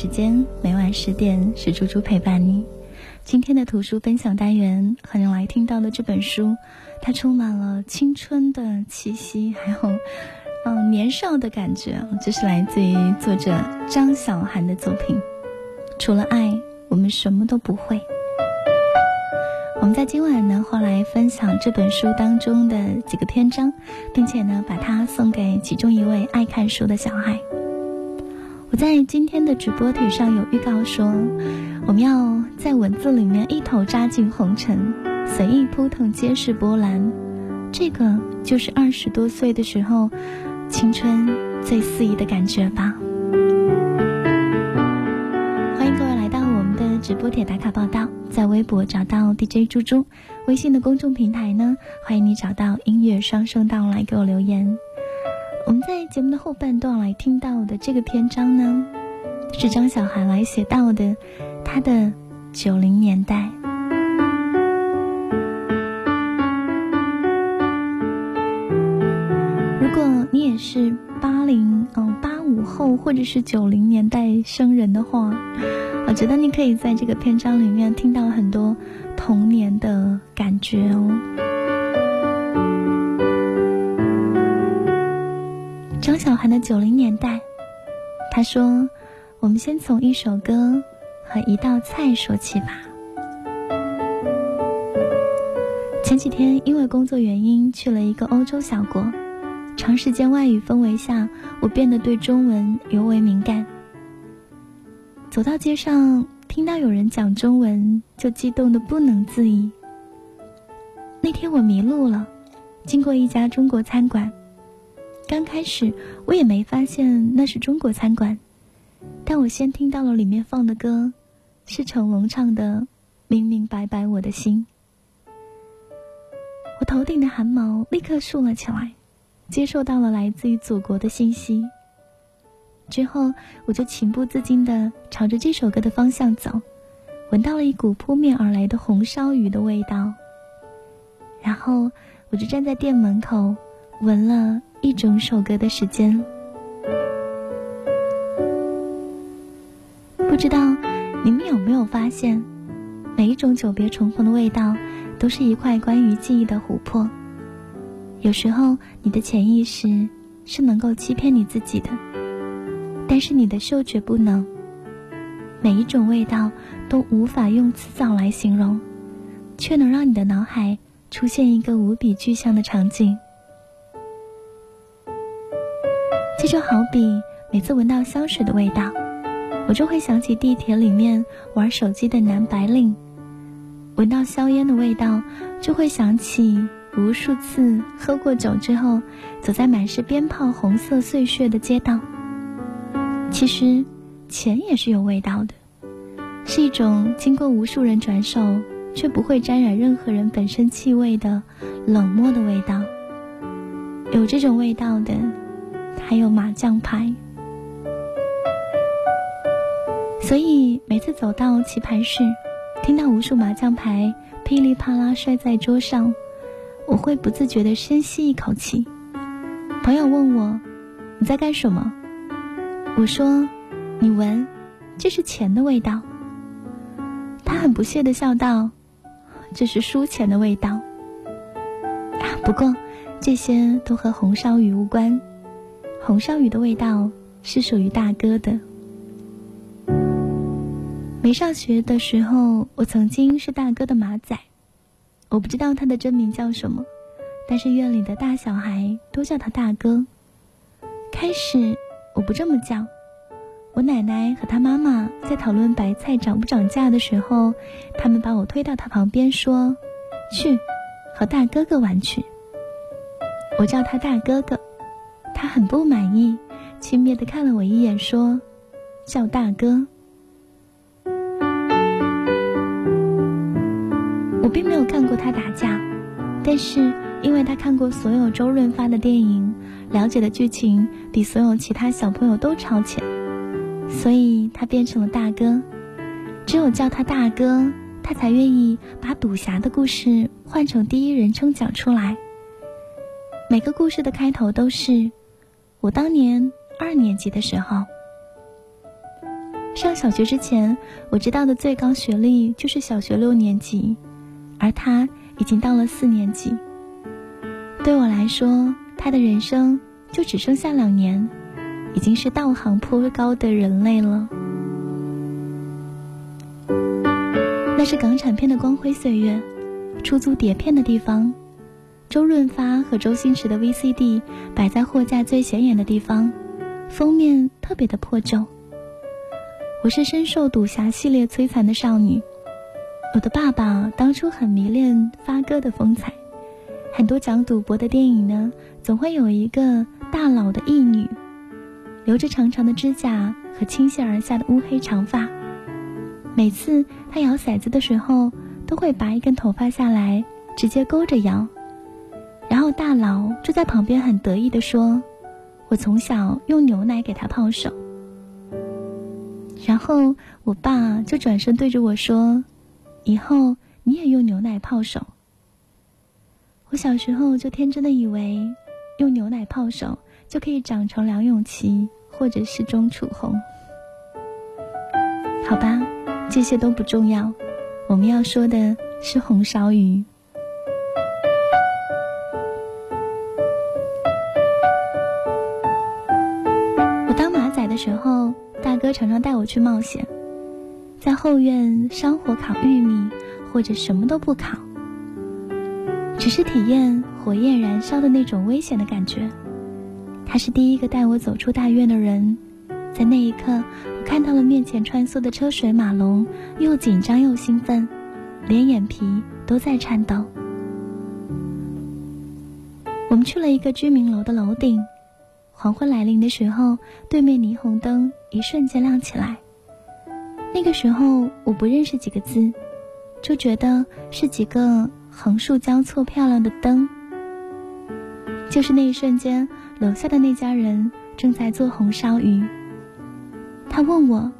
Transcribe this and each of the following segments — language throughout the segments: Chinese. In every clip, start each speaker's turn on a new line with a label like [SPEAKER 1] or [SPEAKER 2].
[SPEAKER 1] 时间，每晚十点是猪猪陪伴你。今天的图书分享单元和你来听到的这本书，它充满了青春的气息，还有嗯年少的感觉。这是来自于作者张小涵的作品。除了爱，我们什么都不会。我们在今晚呢，会来分享这本书当中的几个篇章，并且呢，把它送给其中一位爱看书的小孩。在今天的直播帖上有预告说，我们要在文字里面一头扎进红尘，随意扑腾皆是波澜。这个就是二十多岁的时候，青春最肆意的感觉吧。欢迎各位来到我们的直播帖打卡报道。在微博找到 DJ 猪猪，微信的公众平台呢，欢迎你找到音乐双声道来给我留言。在节目的后半段来听到的这个篇章呢，是张小涵来写到的他的九零年代。如果你也是八零嗯八五后或者是九零年代生人的话。我觉得你可以在这个篇章里面听到很多童年的感觉哦。张小涵的九零年代，他说：“我们先从一首歌和一道菜说起吧。”前几天因为工作原因去了一个欧洲小国，长时间外语氛围下，我变得对中文尤为敏感。走到街上，听到有人讲中文，就激动的不能自已。那天我迷路了，经过一家中国餐馆，刚开始我也没发现那是中国餐馆，但我先听到了里面放的歌，是成龙唱的《明明白白我的心》。我头顶的汗毛立刻竖了起来，接受到了来自于祖国的信息。之后，我就情不自禁地朝着这首歌的方向走，闻到了一股扑面而来的红烧鱼的味道。然后，我就站在店门口，闻了一整首歌的时间。不知道你们有没有发现，每一种久别重逢的味道，都是一块关于记忆的琥珀。有时候，你的潜意识是能够欺骗你自己的。但是你的嗅觉不能，每一种味道都无法用词藻来形容，却能让你的脑海出现一个无比具象的场景。就好比每次闻到香水的味道，我就会想起地铁里面玩手机的男白领；闻到硝烟的味道，就会想起无数次喝过酒之后，走在满是鞭炮红色碎屑的街道。其实，钱也是有味道的，是一种经过无数人转手却不会沾染任何人本身气味的冷漠的味道。有这种味道的，还有麻将牌。所以每次走到棋牌室，听到无数麻将牌噼里啪啦摔在桌上，我会不自觉地深吸一口气。朋友问我：“你在干什么？”我说：“你闻，这是钱的味道。”他很不屑的笑道：“这是输钱的味道。”，不过这些都和红烧鱼无关。红烧鱼的味道是属于大哥的。没上学的时候，我曾经是大哥的马仔，我不知道他的真名叫什么，但是院里的大小孩都叫他大哥。开始。我不这么叫，我奶奶和她妈妈在讨论白菜涨不涨价的时候，他们把我推到他旁边说：“去，和大哥哥玩去。”我叫他大哥哥，他很不满意，轻蔑的看了我一眼说：“叫大哥。”我并没有看过他打架，但是因为他看过所有周润发的电影。了解的剧情比所有其他小朋友都超前，所以他变成了大哥。只有叫他大哥，他才愿意把赌侠的故事换成第一人称讲出来。每个故事的开头都是：我当年二年级的时候。上小学之前，我知道的最高学历就是小学六年级，而他已经到了四年级。对我来说，他的人生就只剩下两年，已经是道行颇高的人类了。那是港产片的光辉岁月，出租碟片的地方，周润发和周星驰的 VCD 摆在货架最显眼的地方，封面特别的破旧。我是深受赌侠系列摧残的少女，我的爸爸当初很迷恋发哥的风采，很多讲赌博的电影呢，总会有一个大佬的义女，留着长长的指甲和倾泻而下的乌黑长发。每次他摇骰子的时候，都会拔一根头发下来，直接勾着摇。然后大佬就在旁边很得意地说：“我从小用牛奶给他泡手。”然后我爸就转身对着我说：“以后你也用牛奶泡手。”我小时候就天真的以为，用牛奶泡手就可以长成梁咏琪或者是钟楚红。好吧。这些都不重要，我们要说的是红烧鱼。哥常常带我去冒险，在后院烧火烤玉米，或者什么都不烤，只是体验火焰燃烧的那种危险的感觉。他是第一个带我走出大院的人。在那一刻，我看到了面前穿梭的车水马龙，又紧张又兴奋，连眼皮都在颤抖。我们去了一个居民楼的楼顶，黄昏来临的时候，对面霓虹灯一瞬间亮起来。那个时候我不认识几个字，就觉得是几个横竖交错漂亮的灯。就是那一瞬间，楼下的那家人正在做红烧鱼。他问我：“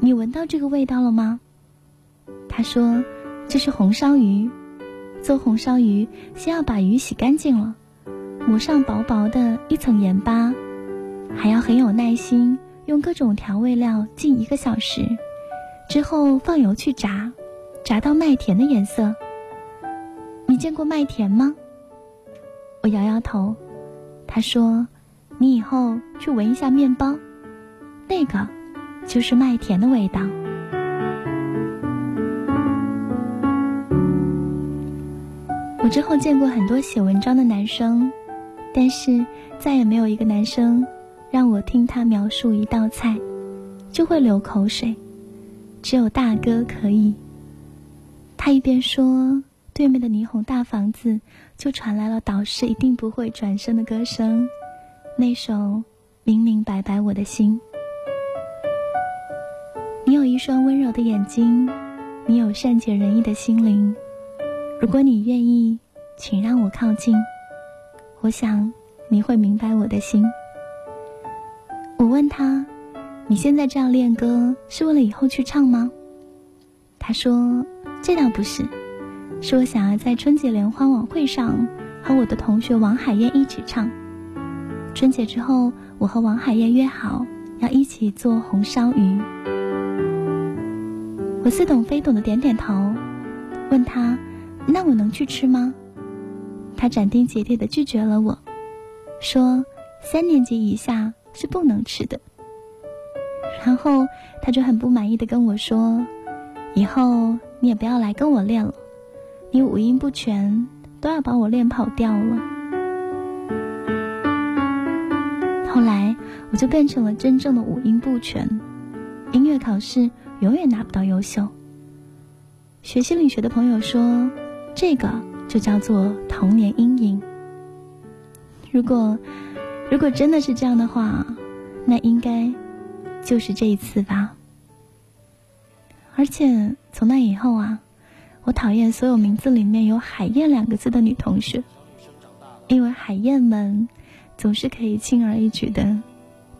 [SPEAKER 1] 你闻到这个味道了吗？”他说：“这是红烧鱼。做红烧鱼，先要把鱼洗干净了，抹上薄薄的一层盐巴，还要很有耐心，用各种调味料浸一个小时，之后放油去炸，炸到麦田的颜色。你见过麦田吗？”我摇摇头。他说：“你以后去闻一下面包。”那个，就是麦田的味道。我之后见过很多写文章的男生，但是再也没有一个男生让我听他描述一道菜，就会流口水。只有大哥可以。他一边说，对面的霓虹大房子就传来了导师一定不会转身的歌声，那首明明白白我的心。你有一双温柔的眼睛，你有善解人意的心灵。如果你愿意，请让我靠近。我想你会明白我的心。我问他：“你现在这样练歌，是为了以后去唱吗？”他说：“这倒不是，是我想要在春节联欢晚会上和我的同学王海燕一起唱。春节之后，我和王海燕约好要一起做红烧鱼。”我似懂非懂的点点头，问他：“那我能去吃吗？”他斩钉截铁的拒绝了我，说：“三年级以下是不能吃的。”然后他就很不满意的跟我说：“以后你也不要来跟我练了，你五音不全，都要把我练跑掉了。”后来我就变成了真正的五音不全，音乐考试。永远拿不到优秀。学心理学的朋友说，这个就叫做童年阴影。如果，如果真的是这样的话，那应该就是这一次吧。而且从那以后啊，我讨厌所有名字里面有“海燕”两个字的女同学，因为海燕们总是可以轻而易举的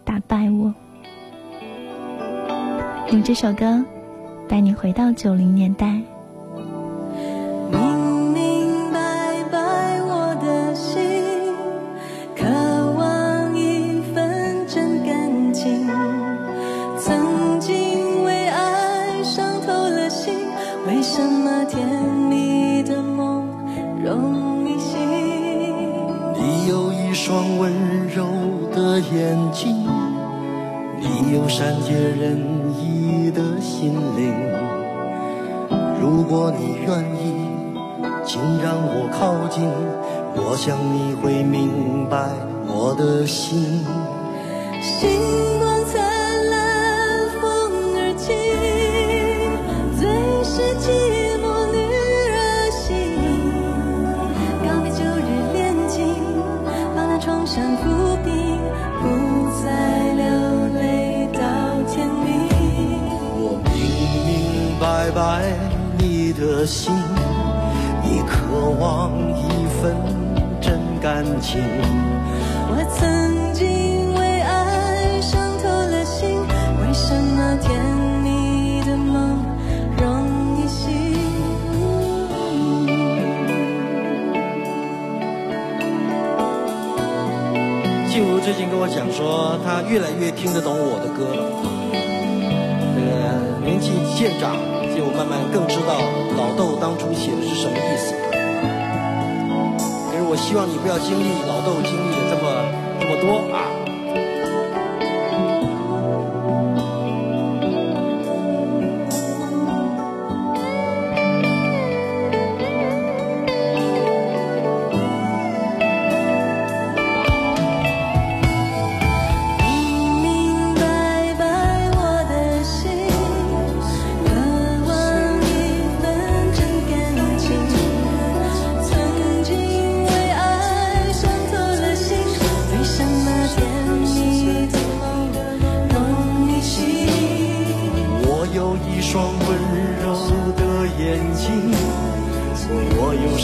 [SPEAKER 1] 打败我。用这首歌带你回到九零年代。
[SPEAKER 2] 双温柔的眼睛，你有善解人意的心灵。如果你愿意，请让我靠近，我想你会明白我的心。的心，你渴望一份真感情。
[SPEAKER 3] 我曾经为爱伤透了心，为什么甜蜜的梦容易醒？
[SPEAKER 2] 静茹最近跟我讲说，她越来越听得懂我的歌了。这个年纪渐长，就慢慢更知道老豆当初写的是什么意思。可是我希望你不要经历老豆经历的这么这么多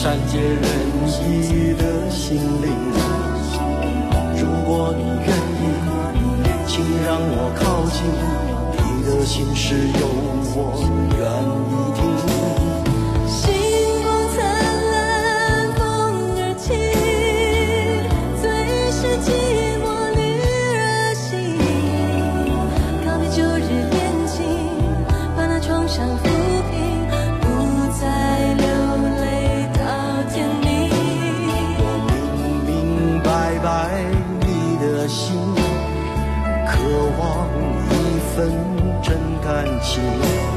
[SPEAKER 2] 善解人意的心灵。如果你愿意，请让我靠近，你的心事有我愿意听。
[SPEAKER 3] 感情。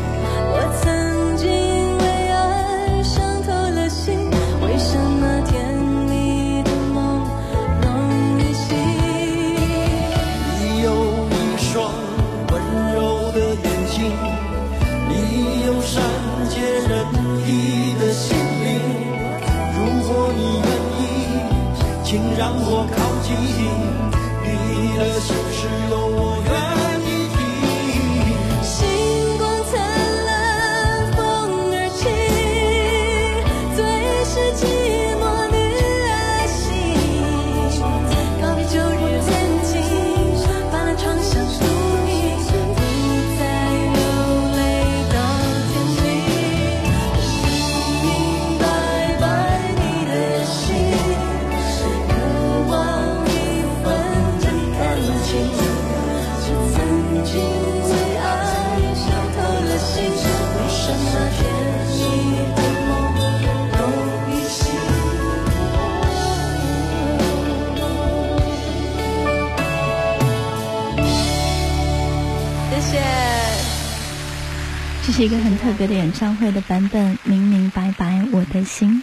[SPEAKER 1] 一个很特别的演唱会的版本，明明白白我的心。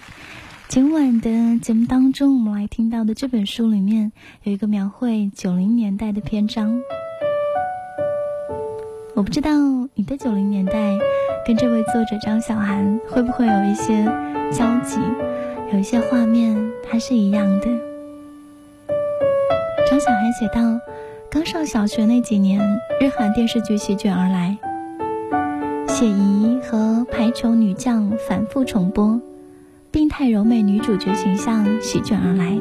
[SPEAKER 1] 今晚的节目当中，我们来听到的这本书里面有一个描绘九零年代的篇章。我不知道你的九零年代跟这位作者张小涵会不会有一些交集，有一些画面它是一样的。张小涵写道：刚上小学那几年，日韩电视剧席卷而来。谢怡和排球女将反复重播，病态柔美女主角形象席卷而来。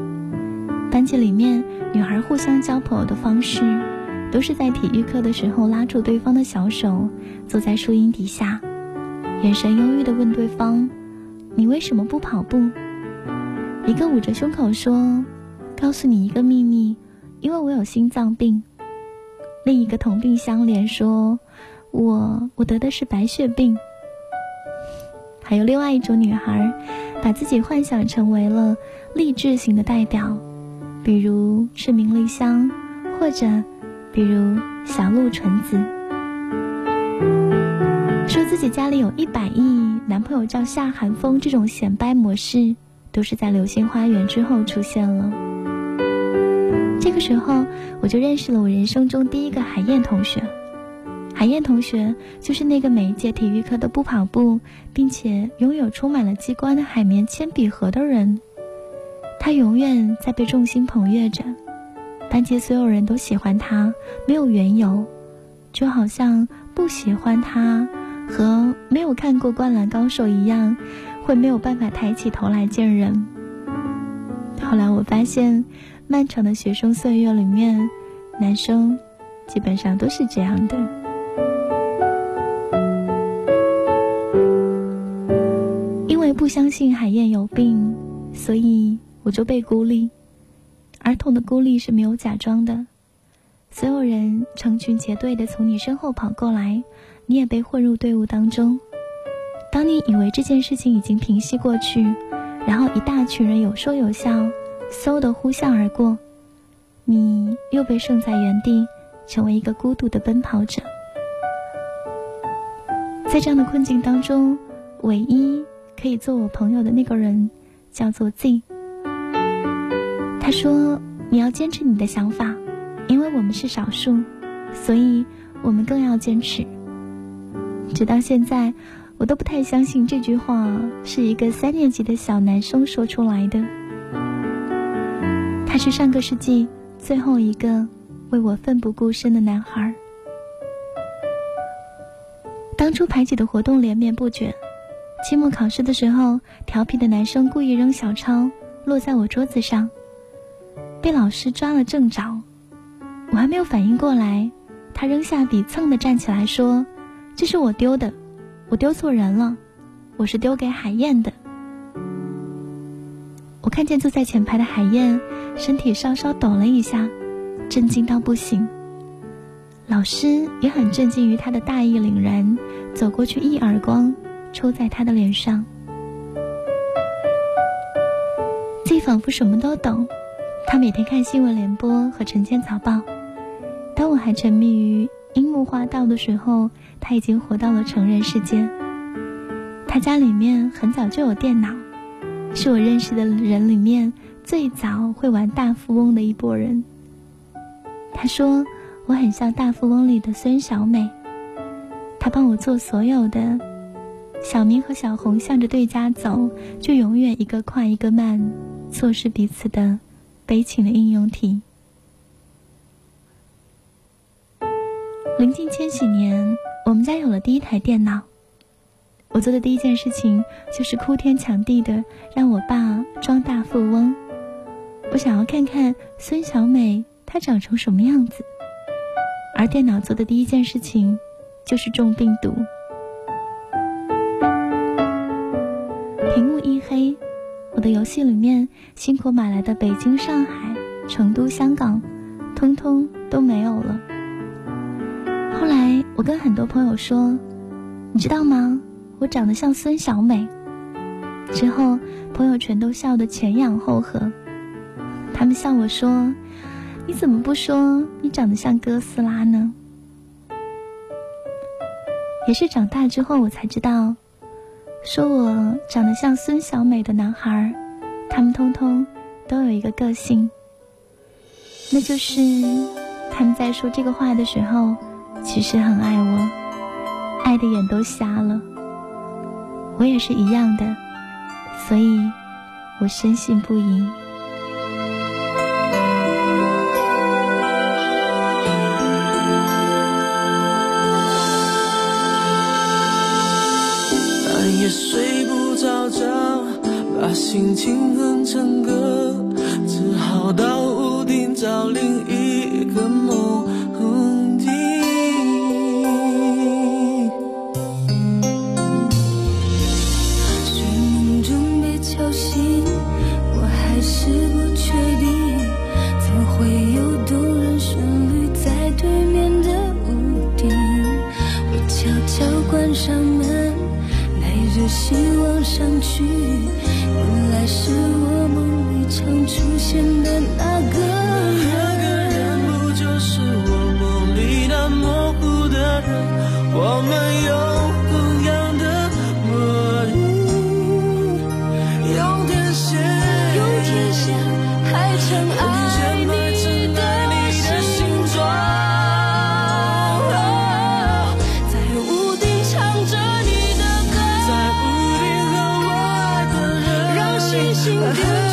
[SPEAKER 1] 班级里面，女孩互相交朋友的方式，都是在体育课的时候拉住对方的小手，坐在树荫底下，眼神忧郁地问对方：“你为什么不跑步？”一个捂着胸口说：“告诉你一个秘密，因为我有心脏病。”另一个同病相怜说。我我得的是白血病。还有另外一种女孩，把自己幻想成为了励志型的代表，比如是明丽香，或者比如小鹿纯子。说自己家里有一百亿，男朋友叫夏寒风，这种显摆模式都是在《流星花园》之后出现了。这个时候，我就认识了我人生中第一个海燕同学。海燕同学就是那个每一节体育课都不跑步，并且拥有充满了机关的海绵铅笔盒的人。他永远在被众星捧月着，班级所有人都喜欢他，没有缘由，就好像不喜欢他。和没有看过《灌篮高手》一样，会没有办法抬起头来见人。后来我发现，漫长的学生岁月里面，男生基本上都是这样的。相信海燕有病，所以我就被孤立。儿童的孤立是没有假装的，所有人成群结队的从你身后跑过来。你也被混入队伍当中。当你以为这件事情已经平息过去，然后一大群人有说有笑，嗖的呼啸而过，你又被剩在原地，成为一个孤独的奔跑者。在这样的困境当中，唯一可以做我朋友的那个人，叫做 Z。他说：“你要坚持你的想法，因为我们是少数，所以我们更要坚持。”直到现在，我都不太相信这句话是一个三年级的小男生说出来的。他是上个世纪最后一个为我奋不顾身的男孩。当初排挤的活动连绵不绝，期末考试的时候，调皮的男生故意扔小抄落在我桌子上，被老师抓了正着。我还没有反应过来，他扔下笔，蹭的站起来说。这是我丢的，我丢错人了，我是丢给海燕的。我看见坐在前排的海燕，身体稍稍抖了一下，震惊到不行。老师也很震惊于他的大义凛然，走过去一耳光抽在他的脸上。自己仿佛什么都懂，他每天看新闻联播和晨间早报，当我还沉迷于樱木花道的时候。他已经活到了成人世界。他家里面很早就有电脑，是我认识的人里面最早会玩大富翁的一拨人。他说我很像大富翁里的孙小美，他帮我做所有的。小明和小红向着对家走，就永远一个快一个慢，错失彼此的悲情的应用题。临近千禧年。我们家有了第一台电脑，我做的第一件事情就是哭天抢地的让我爸装大富翁。我想要看看孙小美她长成什么样子，而电脑做的第一件事情就是中病毒。我的游戏里面辛苦买来的北京、上海、成都、香港，通通都没有了。后来，我跟很多朋友说：“你知道吗？我长得像孙小美。”之后，朋友全都笑得前仰后合。他们笑我说：“你怎么不说你长得像哥斯拉呢？”也是长大之后，我才知道，说我长得像孙小美的男孩，他们通通都有一个个性，那就是他们在说这个话的时候。其实很爱我，爱的眼都瞎了。我也是一样的，所以我深信不疑。
[SPEAKER 3] 睡不着觉，把心情哼成歌，只好到屋顶找另一个梦。
[SPEAKER 4] you do?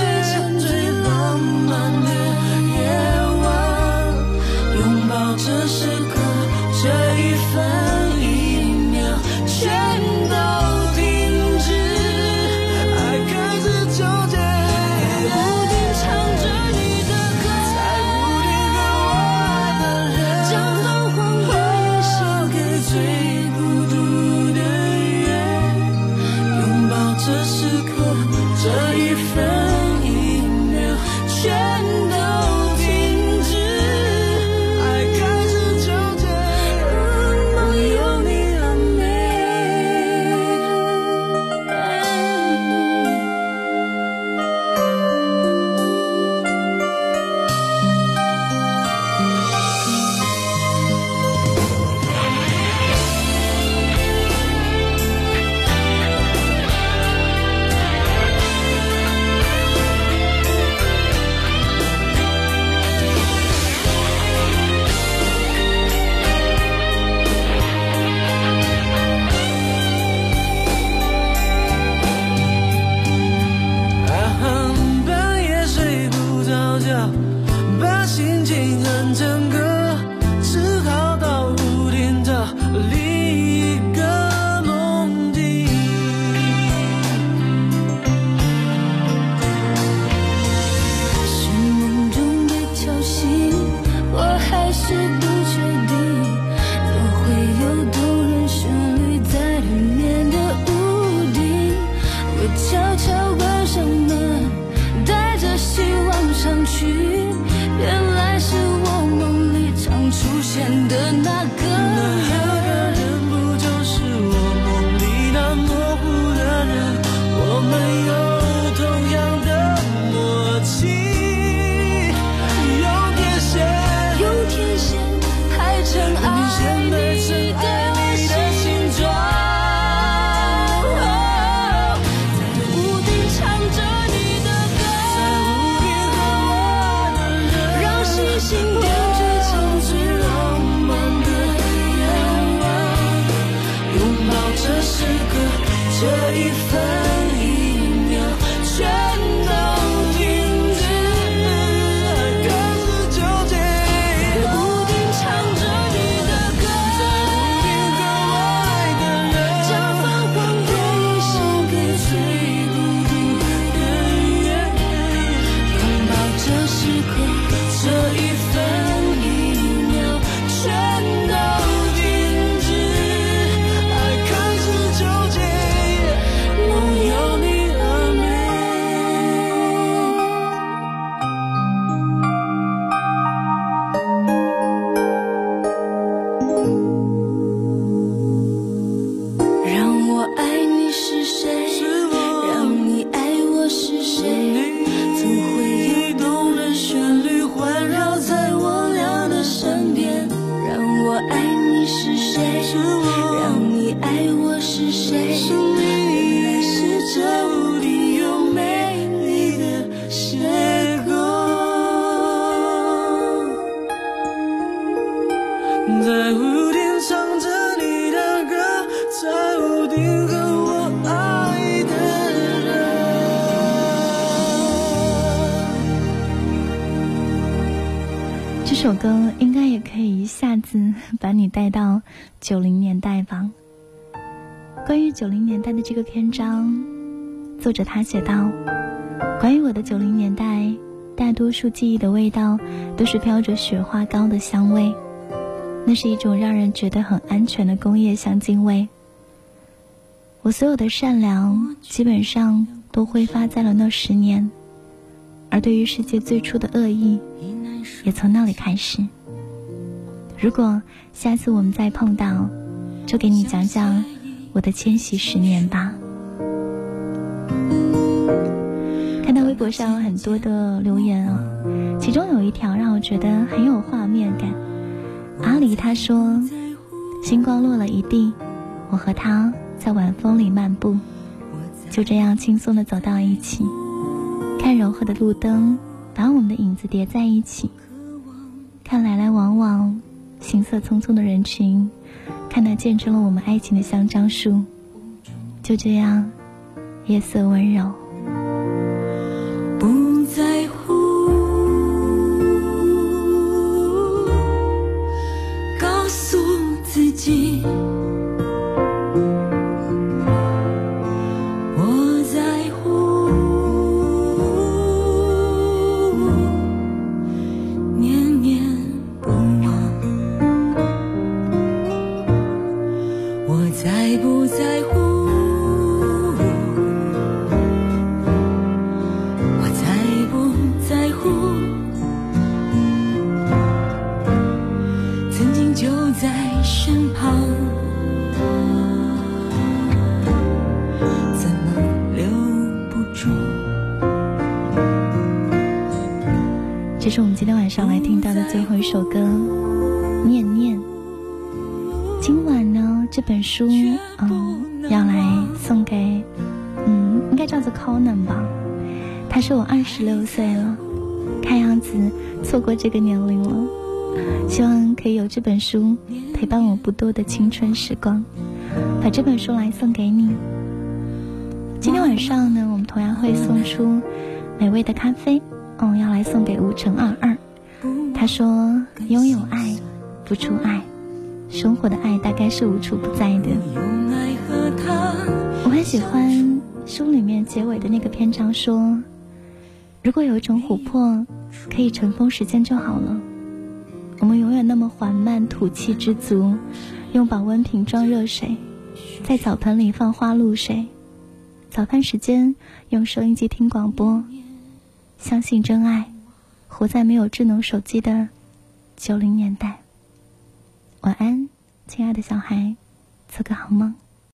[SPEAKER 4] 我悄悄关上门带着希望上去。原来是我梦里常出现的那个
[SPEAKER 1] 把你带到九零年代吧。关于九零年代的这个篇章作者他写道关于我的九零年代大多数记忆的味道都是飘着雪花膏的香味那是一种让人觉得很安全的工业香精味。我所有的善良基本上都挥发在了那十年而对于世界最初的恶意也从那里开始。如果下次我们再碰到，就给你讲讲我的迁徙十年吧。看到微博上很多的留言啊、哦，其中有一条让我觉得很有画面感。阿里他说：“星光落了一地，我和他在晚风里漫步，就这样轻松的走到一起，看柔和的路灯把我们的影子叠在一起，看来来往往行色匆匆的人群，看那见证了我们爱情的香樟树，就这样，夜色温柔。”书，嗯，要来送给，嗯，应该叫做 Conan 吧。他说我二十六岁了，看样子错过这个年龄了。希望可以有这本书陪伴我不多的青春时光，把这本书来送给你。今天晚上呢，我们同样会送出美味的咖啡，嗯，要来送给吴成二二。他说：“拥有爱，付出爱，生活的爱大概是无处不在的。”，我很喜欢书里面结尾的那个篇章说：“如果有一种琥珀可以尘封时间就好了，我们永远那么缓慢，吐气之足，用保温瓶装热水，在澡盆里放花露水，早饭时间用收音机听广播，相信真爱，活在没有智能手机的九零年代。晚安，亲爱的小孩，做个好梦。